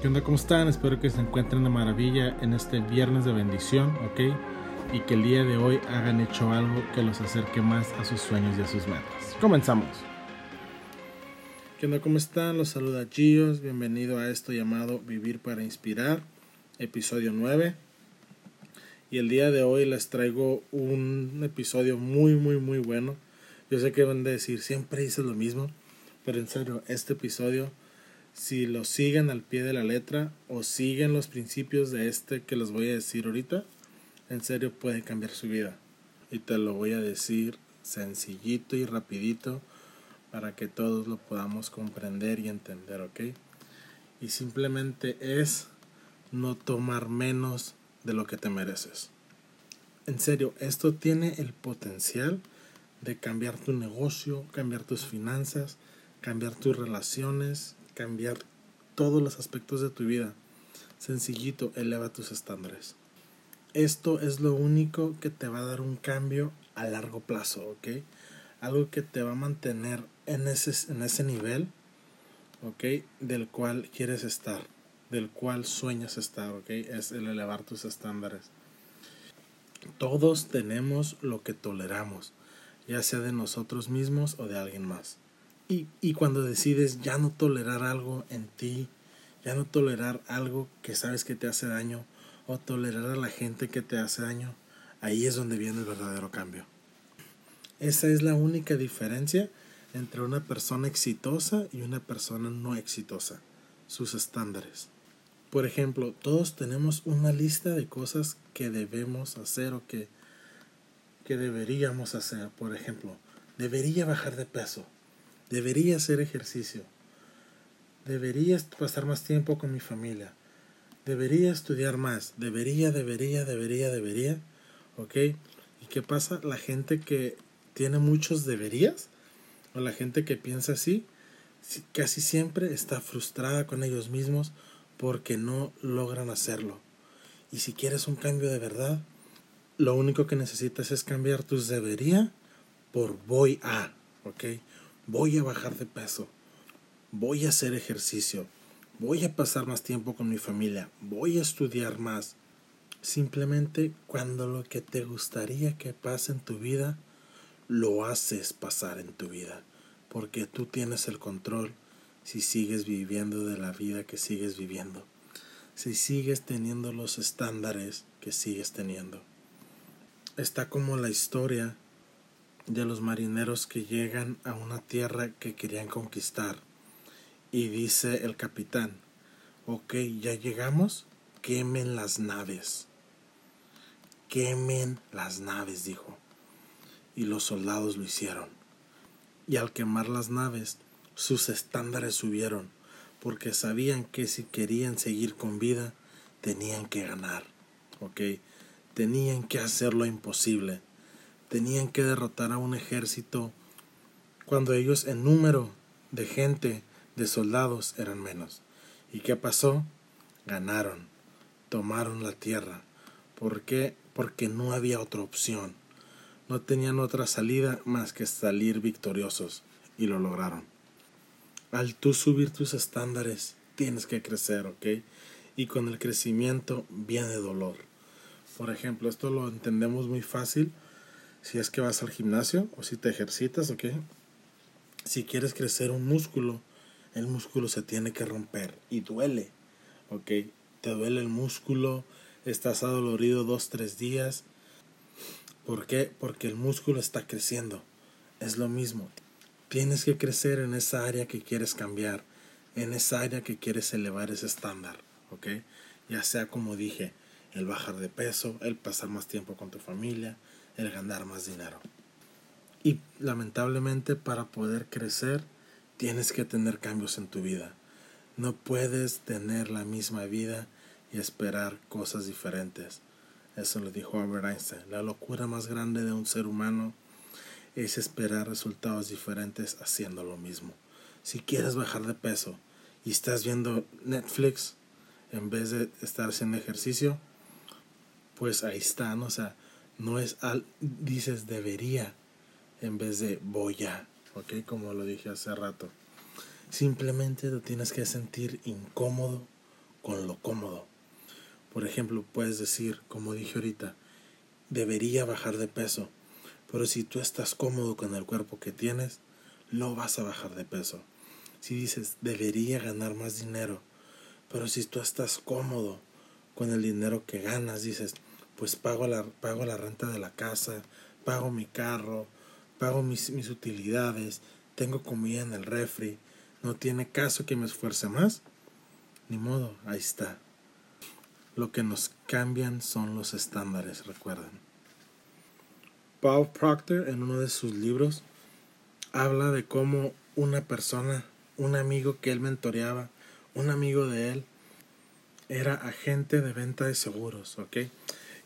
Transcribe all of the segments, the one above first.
¿Qué onda? ¿Cómo están? Espero que se encuentren de maravilla en este viernes de bendición, ¿ok? Y que el día de hoy hagan hecho algo que los acerque más a sus sueños y a sus metas. Comenzamos. ¿Qué onda? ¿Cómo están? Los saluda Gios. Bienvenido a esto llamado Vivir para Inspirar, episodio 9. Y el día de hoy les traigo un episodio muy, muy, muy bueno. Yo sé que van a decir, siempre dices lo mismo, pero en serio, este episodio si lo siguen al pie de la letra o siguen los principios de este que les voy a decir ahorita, en serio puede cambiar su vida. Y te lo voy a decir sencillito y rapidito para que todos lo podamos comprender y entender, ¿ok? Y simplemente es no tomar menos de lo que te mereces. En serio, esto tiene el potencial de cambiar tu negocio, cambiar tus finanzas, cambiar tus relaciones, cambiar todos los aspectos de tu vida. Sencillito, eleva tus estándares. Esto es lo único que te va a dar un cambio a largo plazo, ¿ok? Algo que te va a mantener en ese, en ese nivel, ¿ok? Del cual quieres estar, del cual sueñas estar, ¿ok? Es el elevar tus estándares. Todos tenemos lo que toleramos, ya sea de nosotros mismos o de alguien más. Y, y cuando decides ya no tolerar algo en ti, ya no tolerar algo que sabes que te hace daño, o tolerar a la gente que te hace daño, ahí es donde viene el verdadero cambio. Esa es la única diferencia entre una persona exitosa y una persona no exitosa, sus estándares. Por ejemplo, todos tenemos una lista de cosas que debemos hacer o que, que deberíamos hacer. Por ejemplo, debería bajar de peso Debería hacer ejercicio. Debería pasar más tiempo con mi familia. Debería estudiar más. Debería, debería, debería, debería. ¿Ok? ¿Y qué pasa? La gente que tiene muchos deberías, o la gente que piensa así, casi siempre está frustrada con ellos mismos porque no logran hacerlo. Y si quieres un cambio de verdad, lo único que necesitas es cambiar tus debería por voy a, ¿ok? Voy a bajar de peso, voy a hacer ejercicio, voy a pasar más tiempo con mi familia, voy a estudiar más. Simplemente cuando lo que te gustaría que pase en tu vida, lo haces pasar en tu vida, porque tú tienes el control si sigues viviendo de la vida que sigues viviendo, si sigues teniendo los estándares que sigues teniendo. Está como la historia de los marineros que llegan a una tierra que querían conquistar. Y dice el capitán, ok, ya llegamos, quemen las naves. Quemen las naves, dijo. Y los soldados lo hicieron. Y al quemar las naves, sus estándares subieron, porque sabían que si querían seguir con vida, tenían que ganar. ¿Ok? Tenían que hacer lo imposible tenían que derrotar a un ejército cuando ellos en número de gente, de soldados, eran menos. ¿Y qué pasó? Ganaron, tomaron la tierra. ¿Por qué? Porque no había otra opción. No tenían otra salida más que salir victoriosos y lo lograron. Al tú subir tus estándares, tienes que crecer, ¿ok? Y con el crecimiento viene dolor. Por ejemplo, esto lo entendemos muy fácil si es que vas al gimnasio o si te ejercitas, ¿ok? Si quieres crecer un músculo, el músculo se tiene que romper y duele, ¿ok? Te duele el músculo, estás adolorido dos, tres días. ¿Por qué? Porque el músculo está creciendo. Es lo mismo. Tienes que crecer en esa área que quieres cambiar, en esa área que quieres elevar ese estándar, ¿ok? Ya sea como dije, el bajar de peso, el pasar más tiempo con tu familia, el ganar más dinero. Y lamentablemente para poder crecer tienes que tener cambios en tu vida. No puedes tener la misma vida y esperar cosas diferentes. Eso lo dijo Albert Einstein. La locura más grande de un ser humano es esperar resultados diferentes haciendo lo mismo. Si quieres bajar de peso y estás viendo Netflix en vez de estar haciendo ejercicio, pues ahí está, ¿no? O sea, no es al, dices debería en vez de voy a, ¿ok? Como lo dije hace rato. Simplemente te tienes que sentir incómodo con lo cómodo. Por ejemplo, puedes decir, como dije ahorita, debería bajar de peso. Pero si tú estás cómodo con el cuerpo que tienes, no vas a bajar de peso. Si dices, debería ganar más dinero. Pero si tú estás cómodo con el dinero que ganas, dices, pues pago la, pago la renta de la casa, pago mi carro, pago mis, mis utilidades, tengo comida en el refri, no tiene caso que me esfuerce más. Ni modo, ahí está. Lo que nos cambian son los estándares, recuerden. Paul Proctor en uno de sus libros habla de cómo una persona, un amigo que él mentoreaba, un amigo de él, era agente de venta de seguros, ¿ok?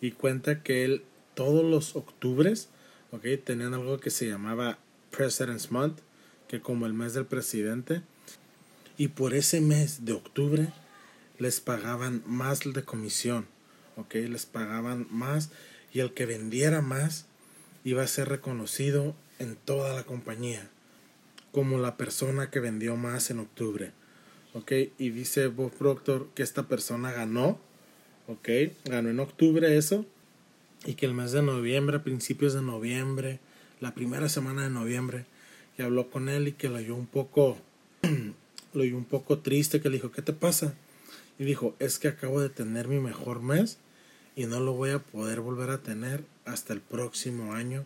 Y cuenta que él todos los octubres, ¿ok? Tenían algo que se llamaba President's Month, que como el mes del presidente, y por ese mes de octubre les pagaban más de comisión, ¿ok? Les pagaban más y el que vendiera más iba a ser reconocido en toda la compañía como la persona que vendió más en octubre. ¿Ok? Y dice Bob Proctor que esta persona ganó. ¿Ok? Ganó en octubre eso. Y que el mes de noviembre, principios de noviembre, la primera semana de noviembre, que habló con él y que lo oyó un poco, lo oyó un poco triste, que le dijo, ¿qué te pasa? Y dijo, es que acabo de tener mi mejor mes y no lo voy a poder volver a tener hasta el próximo año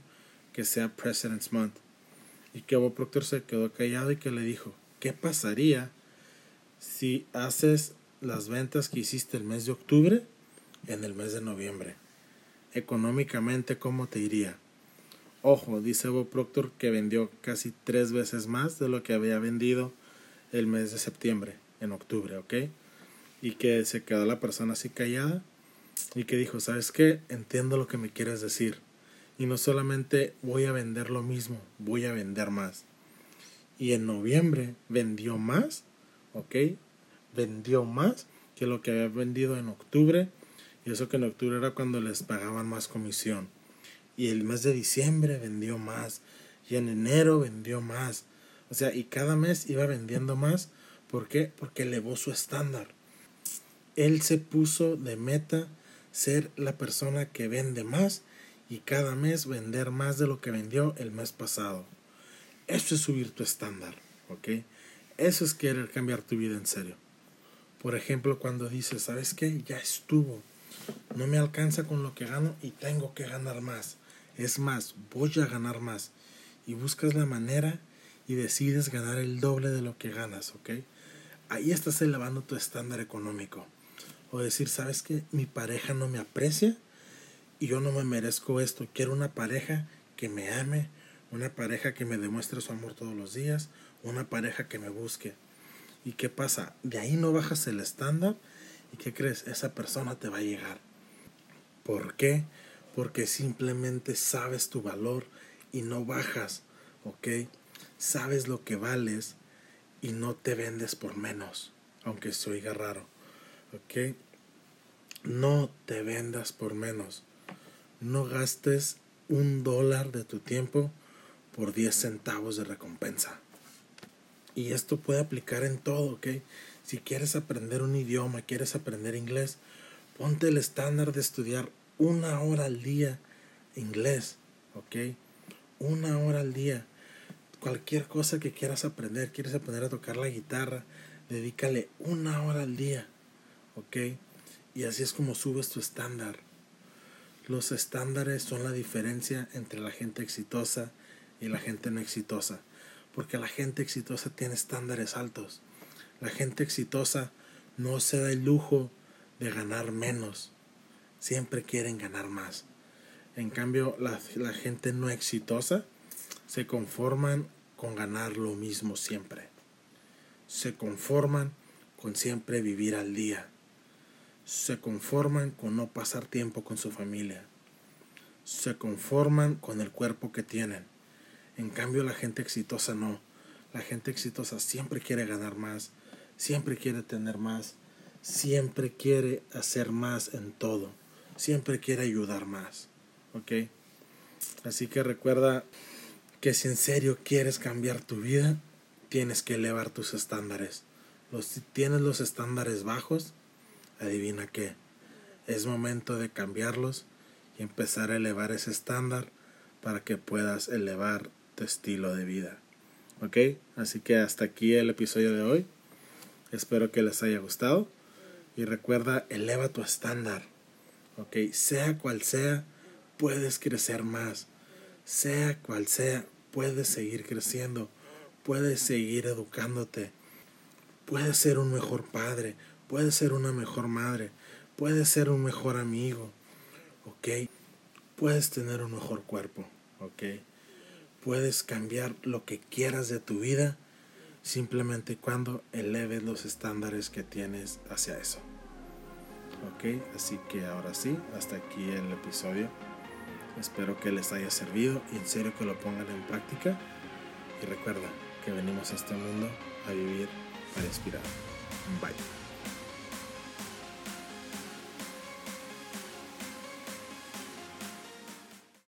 que sea President's Month. Y que Bob Proctor se quedó callado y que le dijo, ¿qué pasaría si haces las ventas que hiciste el mes de octubre en el mes de noviembre? Económicamente, ¿cómo te iría? Ojo, dice Bob Proctor que vendió casi tres veces más de lo que había vendido el mes de septiembre, en octubre, ¿ok? Y que se quedó la persona así callada y que dijo, ¿sabes qué? Entiendo lo que me quieres decir. Y no solamente voy a vender lo mismo, voy a vender más. Y en noviembre vendió más, ¿ok? Vendió más que lo que había vendido en octubre. Y eso que en octubre era cuando les pagaban más comisión. Y el mes de diciembre vendió más. Y en enero vendió más. O sea, y cada mes iba vendiendo más. ¿Por qué? Porque elevó su estándar. Él se puso de meta ser la persona que vende más y cada mes vender más de lo que vendió el mes pasado. Eso es subir tu estándar, ¿ok? Eso es querer cambiar tu vida en serio. Por ejemplo, cuando dices, ¿sabes qué? Ya estuvo. No me alcanza con lo que gano y tengo que ganar más. Es más, voy a ganar más. Y buscas la manera y decides ganar el doble de lo que ganas, ¿ok? Ahí estás elevando tu estándar económico o decir, ¿sabes qué? Mi pareja no me aprecia y yo no me merezco esto. Quiero una pareja que me ame, una pareja que me demuestre su amor todos los días, una pareja que me busque. ¿Y qué pasa? De ahí no bajas el estándar y ¿qué crees? Esa persona te va a llegar. ¿Por qué? Porque simplemente sabes tu valor y no bajas, ¿ok? Sabes lo que vales y no te vendes por menos, aunque se oiga raro, ¿ok? No te vendas por menos. No gastes un dólar de tu tiempo por 10 centavos de recompensa. Y esto puede aplicar en todo, ¿ok? Si quieres aprender un idioma, quieres aprender inglés, ponte el estándar de estudiar una hora al día inglés, ¿ok? Una hora al día. Cualquier cosa que quieras aprender, quieres aprender a tocar la guitarra, dedícale una hora al día, ¿ok? Y así es como subes tu estándar. Los estándares son la diferencia entre la gente exitosa y la gente no exitosa. Porque la gente exitosa tiene estándares altos. La gente exitosa no se da el lujo de ganar menos. Siempre quieren ganar más. En cambio, la, la gente no exitosa se conforman con ganar lo mismo siempre. Se conforman con siempre vivir al día se conforman con no pasar tiempo con su familia. Se conforman con el cuerpo que tienen. En cambio la gente exitosa no. La gente exitosa siempre quiere ganar más, siempre quiere tener más, siempre quiere hacer más en todo, siempre quiere ayudar más. ¿Ok? Así que recuerda que si en serio quieres cambiar tu vida, tienes que elevar tus estándares. Los, si tienes los estándares bajos, adivina qué, es momento de cambiarlos y empezar a elevar ese estándar para que puedas elevar tu estilo de vida. ¿Ok? Así que hasta aquí el episodio de hoy. Espero que les haya gustado. Y recuerda, eleva tu estándar. ¿Ok? Sea cual sea, puedes crecer más. Sea cual sea, puedes seguir creciendo. Puedes seguir educándote. Puedes ser un mejor padre. Puedes ser una mejor madre. Puedes ser un mejor amigo. ¿Ok? Puedes tener un mejor cuerpo. ¿Ok? Puedes cambiar lo que quieras de tu vida simplemente cuando eleves los estándares que tienes hacia eso. Ok, así que ahora sí, hasta aquí el episodio. Espero que les haya servido y en serio que lo pongan en práctica. Y recuerda que venimos a este mundo a vivir para inspirar. Bye.